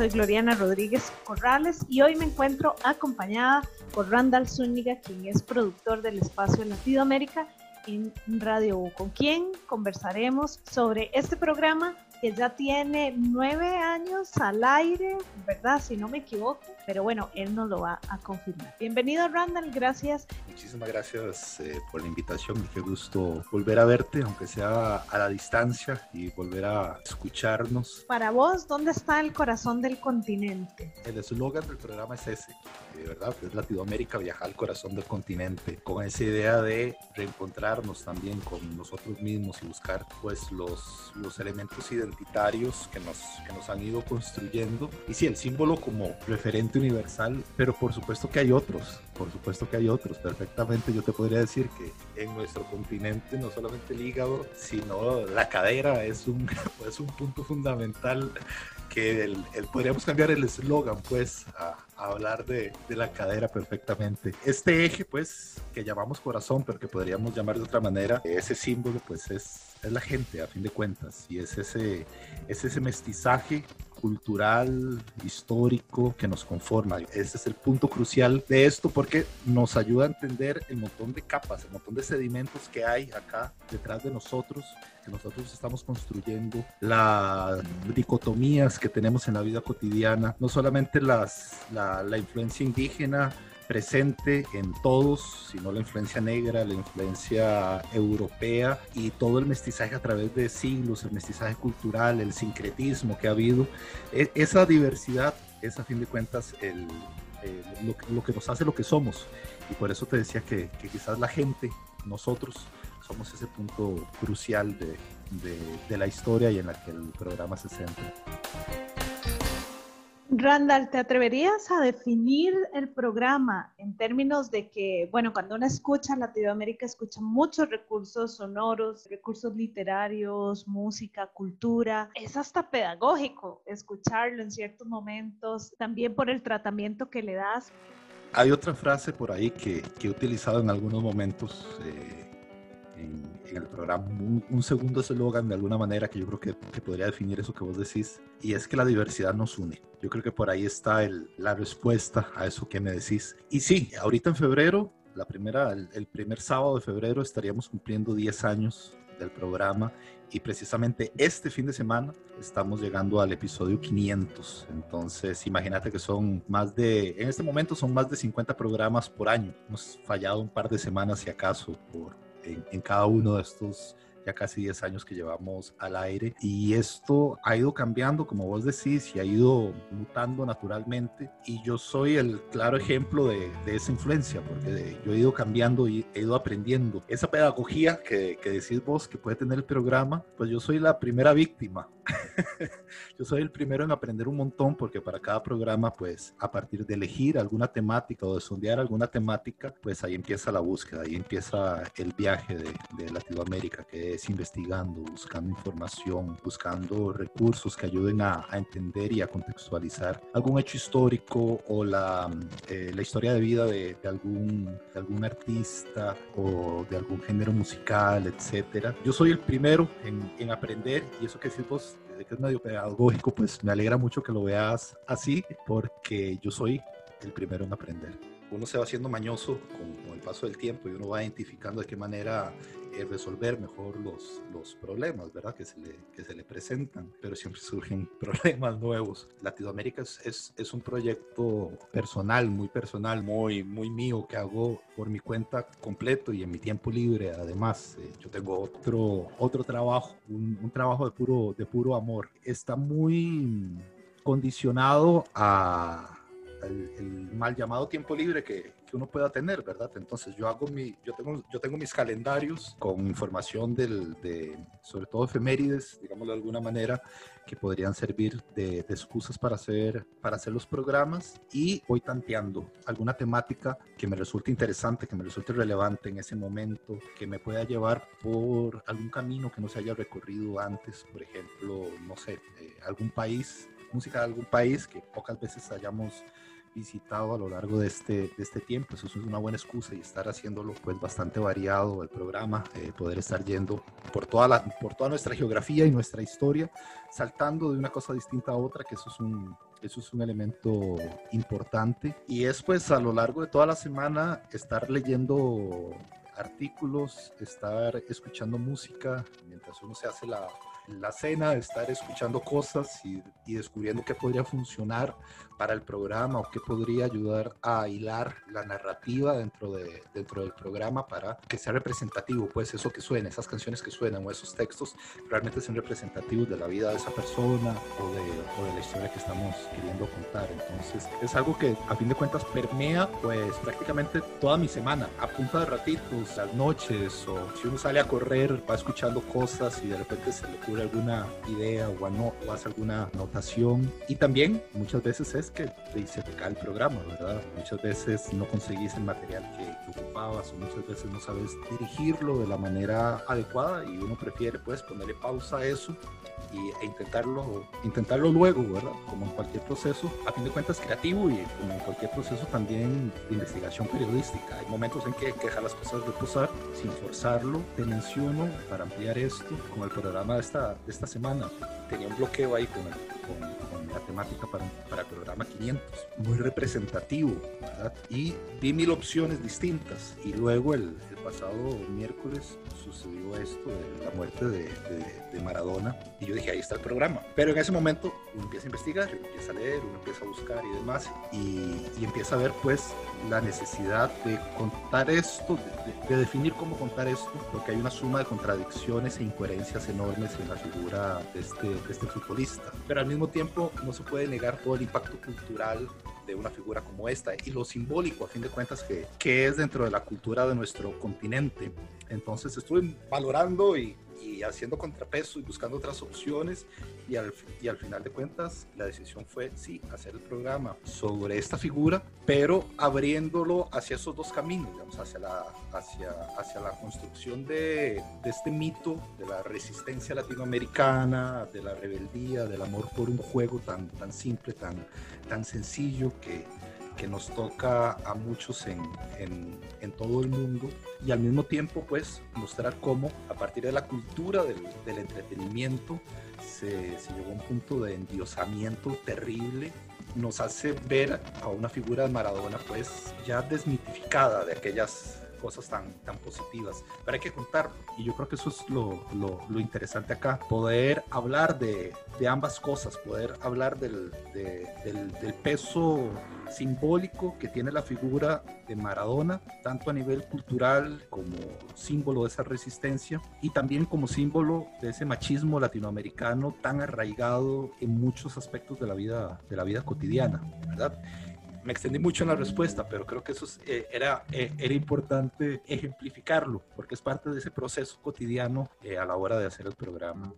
soy Gloriana Rodríguez Corrales y hoy me encuentro acompañada por Randall Zúñiga, quien es productor del espacio Latinoamérica en Radio U, con quien conversaremos sobre este programa que ya tiene nueve años al aire, ¿verdad? Si no me equivoco, pero bueno, él nos lo va a confirmar. Bienvenido, Randall, gracias. Muchísimas gracias eh, por la invitación, qué gusto volver a verte, aunque sea a la distancia, y volver a escucharnos. Para vos, ¿dónde está el corazón del continente? El eslogan del programa es ese, de ¿verdad? Es Latinoamérica, viajar al corazón del continente, con esa idea de reencontrarnos también con nosotros mismos y buscar pues los, los elementos identitarios identitarios que nos, que nos han ido construyendo. Y sí, el símbolo como referente universal, pero por supuesto que hay otros, por supuesto que hay otros. Perfectamente yo te podría decir que en nuestro continente no solamente el hígado, sino la cadera es un, es un punto fundamental que el, podríamos cambiar el eslogan pues a, hablar de, de, la cadera perfectamente. Este eje pues que llamamos corazón pero que podríamos llamar de otra manera, ese símbolo pues es es la gente a fin de cuentas y es ese, es ese mestizaje cultural, histórico que nos conforma. Ese es el punto crucial de esto porque nos ayuda a entender el montón de capas, el montón de sedimentos que hay acá detrás de nosotros, que nosotros estamos construyendo, las dicotomías que tenemos en la vida cotidiana, no solamente las, la, la influencia indígena, presente en todos, sino la influencia negra, la influencia europea y todo el mestizaje a través de siglos, el mestizaje cultural, el sincretismo que ha habido. E, esa diversidad es a fin de cuentas el, lo, que nos hace lo que somos. Y por eso te decía que, quizás la gente, nosotros, somos ese punto crucial de, de la historia y en la que el programa se centra. Randall, ¿te atreverías a definir el programa en términos de que, bueno, cuando uno escucha Latinoamérica, escucha muchos recursos sonoros, recursos literarios, música, cultura, es hasta pedagógico escucharlo en ciertos momentos, también por el tratamiento que le das? Hay otra frase por ahí que, he utilizado en algunos momentos. Eh, en, el programa un, segundo eslogan de alguna manera que yo creo que, que, podría definir eso que vos decís, y es que la diversidad nos une. Yo creo que por ahí está el, la respuesta a eso que me decís. Y sí, ahorita en febrero, la primera, el, el primer sábado de febrero estaríamos cumpliendo 10 años del programa y precisamente este fin de semana estamos llegando al episodio 500. Entonces, imagínate que son más de, en este momento son más de 50 programas por año. Hemos fallado un par de semanas, si acaso, por, en, cada uno de estos ya casi 10 años que llevamos al aire y esto ha ido cambiando, como vos decís, y ha ido mutando naturalmente y yo soy el claro ejemplo de, esa influencia, porque yo he ido cambiando y he ido aprendiendo. Esa pedagogía que, que decís vos que puede tener el programa, pues yo soy la primera víctima yo soy el primero en aprender un montón porque para cada programa, pues a partir de elegir alguna temática o de sondear alguna temática, pues ahí empieza la búsqueda, ahí empieza el viaje de, Latinoamérica, que es investigando, buscando información, buscando recursos que ayuden a, entender y a contextualizar algún hecho histórico o la, eh, la historia de vida de, algún, de algún artista o de algún género musical, etcétera. Yo soy el primero en, en aprender y eso que decís vos que es medio pedagógico, pues me alegra mucho que lo veas así, porque yo soy el primero en aprender. Uno se va haciendo mañoso con, el paso del tiempo y uno va identificando de qué manera resolver mejor los, los problemas, ¿verdad? Que se, le, que se le presentan, pero siempre surgen problemas nuevos. Latinoamérica es, es, un proyecto personal, muy personal, muy, muy mío, que hago por mi cuenta completo y en mi tiempo libre. Además, eh, yo tengo otro, otro trabajo, un, un trabajo de puro, de puro amor. Está muy condicionado a el, mal llamado tiempo libre que, que, uno pueda tener, ¿verdad? Entonces yo hago mi, yo tengo, yo tengo mis calendarios con información del, de, sobre todo efemérides, digámoslo de alguna manera, que podrían servir de, de, excusas para hacer, para hacer los programas y voy tanteando alguna temática que me resulte interesante, que me resulte relevante en ese momento, que me pueda llevar por algún camino que no se haya recorrido antes, por ejemplo, no sé, eh, algún país música de algún país que pocas veces hayamos visitado a lo largo de este, de este tiempo. Eso es una buena excusa y estar haciéndolo pues bastante variado el programa, eh, poder estar yendo por toda, la, por toda nuestra geografía y nuestra historia, saltando de una cosa distinta a otra, que eso es un, Eso es un elemento importante. Y es pues a lo largo de toda la semana estar leyendo artículos, estar escuchando música mientras uno se hace la, la cena, estar escuchando cosas y, y, descubriendo qué podría funcionar para el programa o qué podría ayudar a hilar la narrativa dentro, de, dentro del programa para que sea representativo, pues eso que suena, esas canciones que suenan o esos textos realmente sean representativos de la vida de esa persona o de, o de la historia que estamos queriendo contar. Entonces es algo que a fin de cuentas permea pues prácticamente toda mi semana, a punta de ratitos, las noches o si uno sale a correr va escuchando cosas y de repente se le ocurre alguna idea o, no, o hace alguna anotación y también muchas veces es que se te cae el programa, ¿verdad? Muchas veces no conseguís el material que, que, ocupabas o muchas veces no sabes dirigirlo de la manera adecuada y uno prefiere pues ponerle pausa a eso y, e intentarlo, intentarlo luego, ¿verdad? Como en cualquier proceso, a fin de cuentas creativo y como en cualquier proceso también de investigación periodística. Hay momentos en que hay que dejar las cosas reposar sin forzarlo. Te menciono para ampliar esto con el programa de esta, de esta semana. Tenía un bloqueo ahí con, el, con, temática para, para el programa 500, muy representativo, ¿verdad? Y vi mil opciones distintas y luego el, el pasado miércoles sucedió esto de la muerte de, de, de, Maradona y yo dije, ahí está el programa. Pero en ese momento uno empieza a investigar, uno empieza a leer, uno empieza a buscar y demás y, y empieza a ver pues la necesidad de contar esto, de, de, definir cómo contar esto, porque hay una suma de contradicciones e incoherencias enormes en la figura de este, de este futbolista. Pero al mismo tiempo puede negar todo el impacto cultural de una figura como esta y lo simbólico a fin de cuentas que, que es dentro de la cultura de nuestro continente. Entonces estuve valorando y, y haciendo contrapeso y buscando otras opciones y al, y al final de cuentas la decisión fue sí, hacer el programa sobre esta figura, pero abriéndolo hacia esos dos caminos, digamos, hacia la, hacia, hacia la construcción de, de este mito de la resistencia latinoamericana, de la rebeldía, del amor por un juego tan, tan simple, tan, tan sencillo que, que nos toca a muchos en, en, todo el mundo y al mismo tiempo pues mostrar cómo a partir de la cultura del, del entretenimiento se, se, llegó a un punto de endiosamiento terrible nos hace ver a una figura de Maradona pues ya desmitificada de aquellas cosas tan, tan positivas. Pero hay que contarlo. Y yo creo que eso es lo, lo, lo interesante acá. Poder hablar de, de, ambas cosas, poder hablar del, de, del, del peso simbólico que tiene la figura de Maradona, tanto a nivel cultural como símbolo de esa resistencia y también como símbolo de ese machismo latinoamericano tan arraigado en muchos aspectos de la vida, de la vida cotidiana, ¿verdad? Me extendí mucho en la respuesta, pero creo que eso es, eh, era, eh, era importante ejemplificarlo, porque es parte de ese proceso cotidiano eh, a la hora de hacer el programa.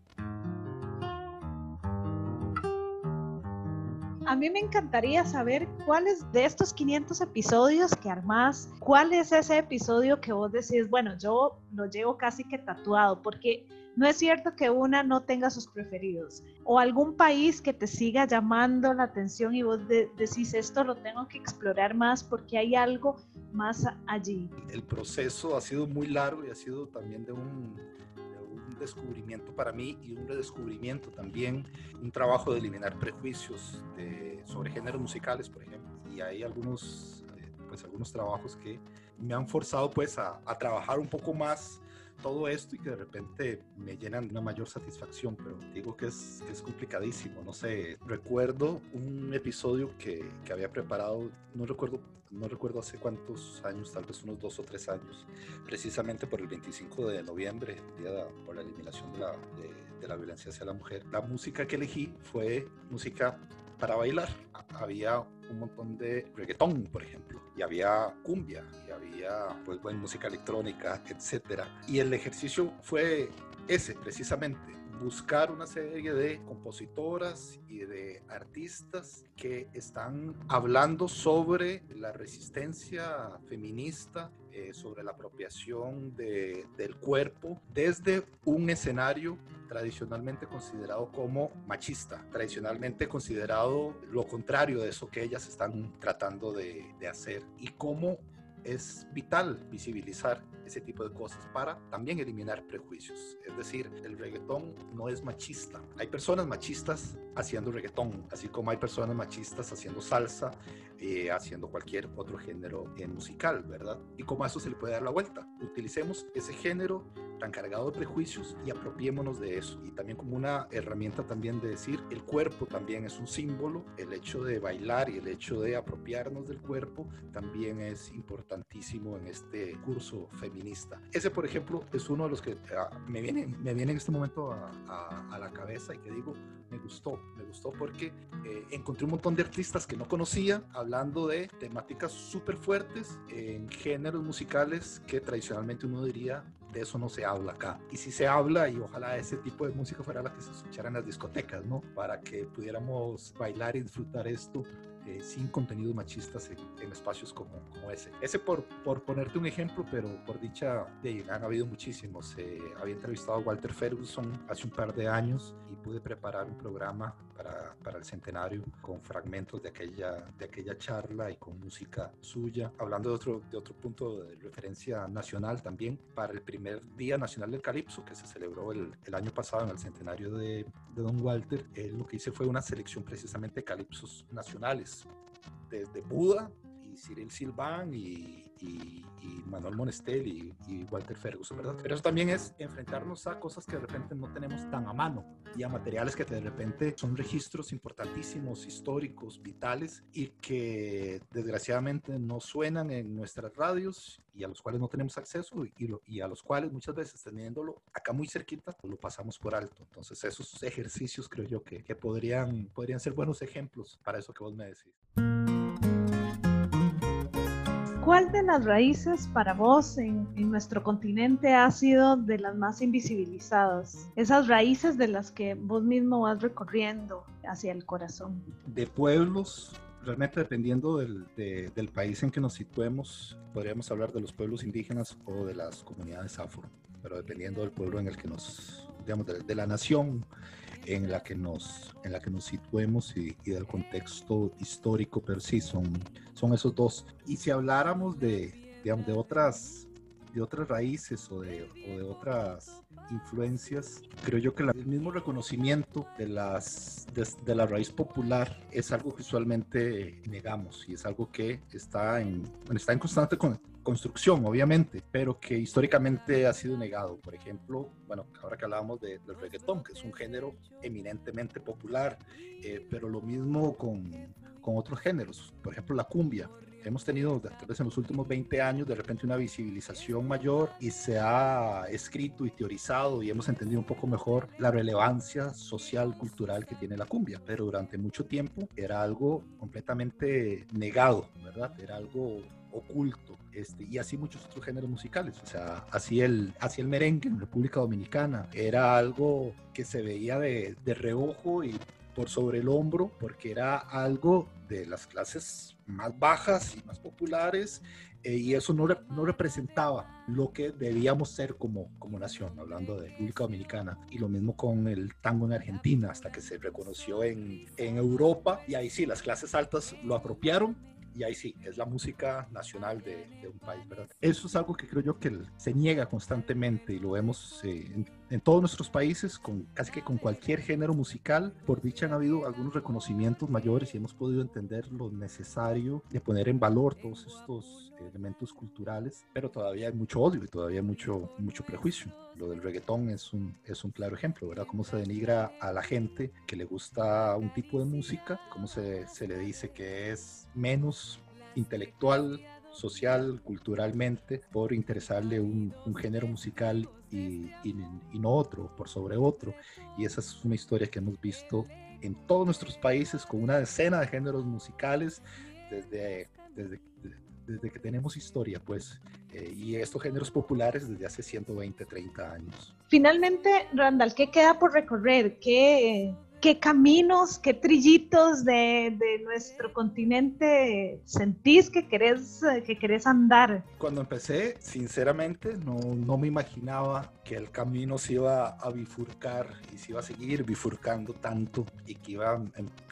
A mí me encantaría saber cuáles de estos 500 episodios que armás, cuál es ese episodio que vos decís, bueno, yo lo llevo casi que tatuado, porque no es cierto que una no tenga sus preferidos o algún país que te siga llamando la atención y vos de decís esto lo tengo que explorar más porque hay algo más allí. El proceso ha sido muy largo y ha sido también de un, descubrimiento para mí y un redescubrimiento también, un trabajo de eliminar prejuicios de, sobre géneros musicales, por ejemplo. Y hay algunos, eh, pues, algunos trabajos que me han forzado pues a, a trabajar un poco más todo esto y que de repente me llenan de una mayor satisfacción, pero digo que es, que es complicadísimo, no sé, recuerdo un episodio que, que, había preparado, no recuerdo, no recuerdo hace cuántos años, tal vez unos dos o tres años, precisamente por el 25 de noviembre, día por la eliminación de la, de, de violencia hacia la mujer. La música que elegí fue música para bailar. Había un montón de reggaetón, por ejemplo, y había cumbia, y había pues buena música electrónica, etcétera. Y el ejercicio fue ese precisamente, buscar una serie de compositoras y de artistas que están hablando sobre la resistencia feminista, eh, sobre la apropiación de, del cuerpo desde un escenario tradicionalmente considerado como machista, tradicionalmente considerado lo contrario de eso que ellas están tratando de, de hacer y cómo es vital visibilizar ese tipo de cosas para también eliminar prejuicios. Es decir, el reggaetón no es machista. Hay personas machistas haciendo reggaetón, así como hay personas machistas haciendo salsa, eh, haciendo cualquier otro género musical, ¿verdad? Y como a eso se le puede dar la vuelta. Utilicemos ese género tan cargado de prejuicios y apropiémonos de eso. Y también como una herramienta también de decir, el cuerpo también es un símbolo, el hecho de bailar y el hecho de apropiarnos del cuerpo también es importantísimo en este curso feminista. Ese, por ejemplo, es uno de los que ah, me, viene, me viene en este momento a, a, la cabeza y que digo, me gustó, me gustó porque eh, encontré un montón de artistas que no conocía hablando de temáticas súper fuertes en géneros musicales que tradicionalmente uno diría de eso no se habla acá. Y si se habla, y ojalá ese tipo de música fuera la que se escuchara en las discotecas, ¿no? Para que pudiéramos bailar y disfrutar esto eh, sin contenidos machistas en, espacios como, como, ese. Ese por, por ponerte un ejemplo, pero por dicha, de, han habido muchísimos. Eh, había entrevistado a Walter Ferguson hace un par de años y pude preparar un programa para, para, el centenario con fragmentos de aquella, de aquella charla y con música suya, hablando de otro, de otro punto de referencia nacional también, para el primer Día Nacional del Calipso, que se celebró el, el año pasado en el centenario de, de Don Walter. lo que hice fue una selección precisamente de calipsos nacionales desde Buda y Cyril Silvan y, y, Manuel Monestel y, Walter Ferguson, ¿verdad? Pero eso también es enfrentarnos a cosas que de repente no tenemos tan a mano y a materiales que de repente son registros importantísimos, históricos, vitales y que desgraciadamente no suenan en nuestras radios y a los cuales no tenemos acceso y, y a los cuales muchas veces teniéndolo acá muy cerquita lo pasamos por alto. Entonces esos ejercicios creo yo que, que podrían, podrían ser buenos ejemplos para eso que vos me decís. ¿Cuál de las raíces para vos en, nuestro continente ha sido de las más invisibilizadas? Esas raíces de las que vos mismo vas recorriendo hacia el corazón. De pueblos, realmente dependiendo del, del país en que nos situemos, podríamos hablar de los pueblos indígenas o de las comunidades afro, pero dependiendo del pueblo en el que nos, digamos, de, de la nación en la que nos, en la que nos situemos y, del contexto histórico, pero sí, son, son esos dos. Y si habláramos de, digamos, de otras de otras raíces o de, o de otras influencias, creo yo que el mismo reconocimiento de, las, de, la raíz popular es algo que usualmente negamos y es algo que está en, está en constante construcción, obviamente, pero que históricamente ha sido negado. Por ejemplo, bueno, ahora que hablábamos de, del reggaetón, que es un género eminentemente popular, eh, pero lo mismo con, con otros géneros. Por ejemplo, la cumbia hemos tenido tal vez en los últimos 20 años de repente una visibilización mayor y se ha escrito y teorizado y hemos entendido un poco mejor la relevancia social, cultural que tiene la cumbia, pero durante mucho tiempo era algo completamente negado, ¿verdad? Era algo oculto, este, y así muchos otros géneros musicales, o sea, así el, así el merengue en República Dominicana era algo que se veía de, de reojo y por sobre el hombro, porque era algo de las clases más bajas y más populares, eh, y eso no, no, representaba lo que debíamos ser como, como nación, hablando de República Dominicana. Y lo mismo con el tango en Argentina, hasta que se reconoció en, en Europa, y ahí sí, las clases altas lo apropiaron y ahí sí, es la música nacional de, un país, ¿verdad? Eso es algo que creo yo que se niega constantemente y lo vemos eh, en, en, todos nuestros países, con casi que con cualquier género musical. Por dicha han habido algunos reconocimientos mayores y hemos podido entender lo necesario de poner en valor todos estos elementos culturales, pero todavía hay mucho odio y todavía hay mucho, mucho prejuicio. Lo del reggaetón es un, es un claro ejemplo, ¿verdad? Cómo se denigra a la gente que le gusta un tipo de música, cómo se, se le dice que es menos intelectual, social, culturalmente, por interesarle un, un género musical y, y, y, no otro, por sobre otro. Y esa es una historia que hemos visto en todos nuestros países con una decena de géneros musicales desde, desde, desde que tenemos historia, pues, eh, y estos géneros populares desde hace 120, 30 años. Finalmente, Randall, ¿qué queda por recorrer? ¿Qué, qué caminos, qué trillitos de, de, nuestro continente sentís que querés, que querés andar? Cuando empecé, sinceramente, no, no me imaginaba que el camino se iba a bifurcar y se iba a seguir bifurcando tanto y que iba a,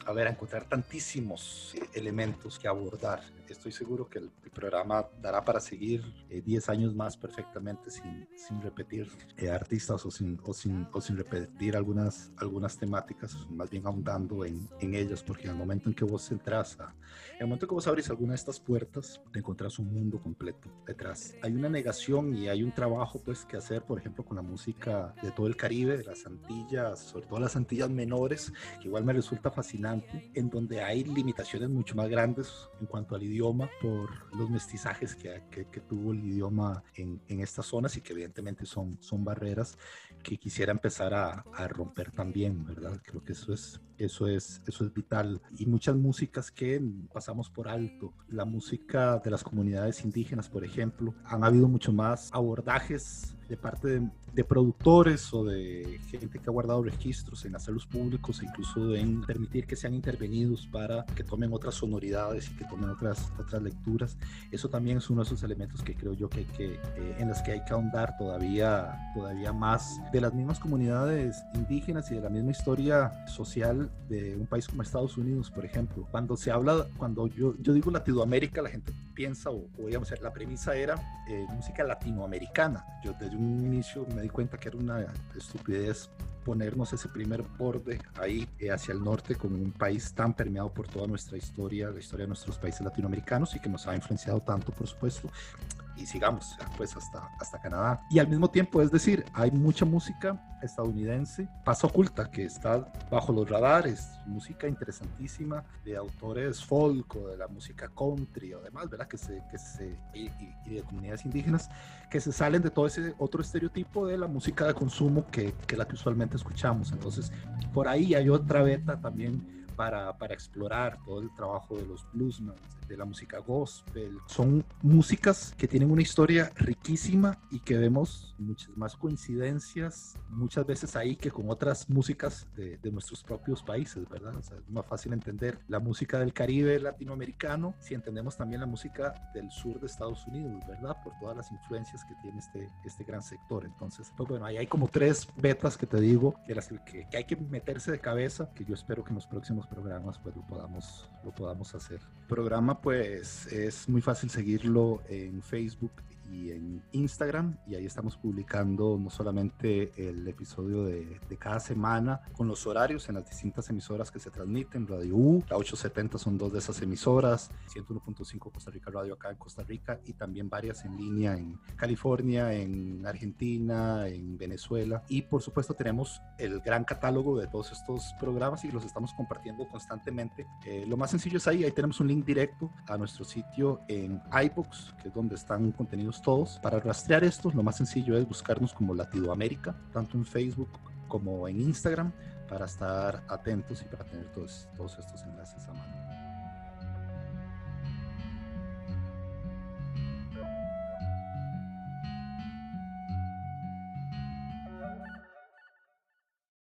a ver, a encontrar tantísimos elementos que abordar. estoy seguro que el, programa dará para seguir 10 eh, años más perfectamente sin, sin repetir eh, artistas o sin, o, sin, o sin repetir algunas, algunas temáticas, más bien ahondando en, en porque en el momento en que vos entras a, en el momento en que vos abrís alguna de estas puertas, te encontrás un mundo completo detrás. Hay una negación y hay un trabajo pues que hacer, por ejemplo, con la música de todo el Caribe, de las Antillas, sobre todo las Antillas menores, que igual me resulta fascinante, en donde hay limitaciones mucho más grandes en cuanto al idioma por los mestizajes que, que, tuvo el idioma en, en, estas zonas y que evidentemente son, son barreras que quisiera empezar a, a, romper también, ¿verdad? Creo que eso es, eso, es, eso es vital. Y muchas músicas que pasamos por alto. La música de las comunidades indígenas, por ejemplo, han habido mucho más abordajes de parte de, productores o de gente que ha guardado registros en hacerlos públicos e incluso en permitir que sean intervenidos para que tomen otras sonoridades y que tomen otras, otras lecturas. Eso también es uno de esos elementos que creo yo que, que eh, en las que hay que ahondar todavía, todavía más de las mismas comunidades indígenas y de la misma historia social de un país como Estados Unidos, por ejemplo. Cuando se habla, cuando yo, yo digo Latinoamérica, la gente piensa, o, o digamos, la premisa era eh, música latinoamericana. Yo desde un inicio me di cuenta que era una estupidez ponernos ese primer borde ahí eh, hacia el norte con un país tan permeado por toda nuestra historia, la historia de nuestros países latinoamericanos y que nos ha influenciado tanto, por supuesto, y sigamos pues hasta, hasta Canadá. Y al mismo tiempo, es decir, hay mucha música estadounidense, pasa oculta, que está bajo los radares, música interesantísima de autores folk o de la música country o demás, ¿verdad? Que se, que se, y, de comunidades indígenas que se salen de todo ese otro estereotipo de la música de consumo que, que la que usualmente escuchamos. Entonces, por ahí hay otra beta también para, para, explorar todo el trabajo de los bluesmen, de la música gospel. Son músicas que tienen una historia riquísima y que vemos muchas más coincidencias muchas veces ahí que con otras músicas de, de nuestros propios países, ¿verdad? O sea, es más fácil entender la música del Caribe latinoamericano si entendemos también la música del sur de Estados Unidos, ¿verdad? Por todas las influencias que tiene este, este gran sector. Entonces, pues bueno, ahí hay como tres betas que te digo que, las que, que hay que meterse de cabeza, que yo espero que en los próximos programas pues lo podamos, lo podamos hacer. El programa pues es muy fácil seguirlo en Facebook y en Instagram y ahí estamos publicando no solamente el episodio de, de, cada semana con los horarios en las distintas emisoras que se transmiten, Radio U, la 870 son dos de esas emisoras, 101.5 Costa Rica Radio acá en Costa Rica y también varias en línea en California, en Argentina, en Venezuela y por supuesto tenemos el gran catálogo de todos estos programas y los estamos compartiendo constantemente. Eh, lo más sencillo es ahí, ahí tenemos un link directo a nuestro sitio en iBooks, que es donde están contenidos todos. Para rastrear esto, lo más sencillo es buscarnos como Latinoamérica, tanto en Facebook como en Instagram, para estar atentos y para tener todos, todos estos enlaces a mano.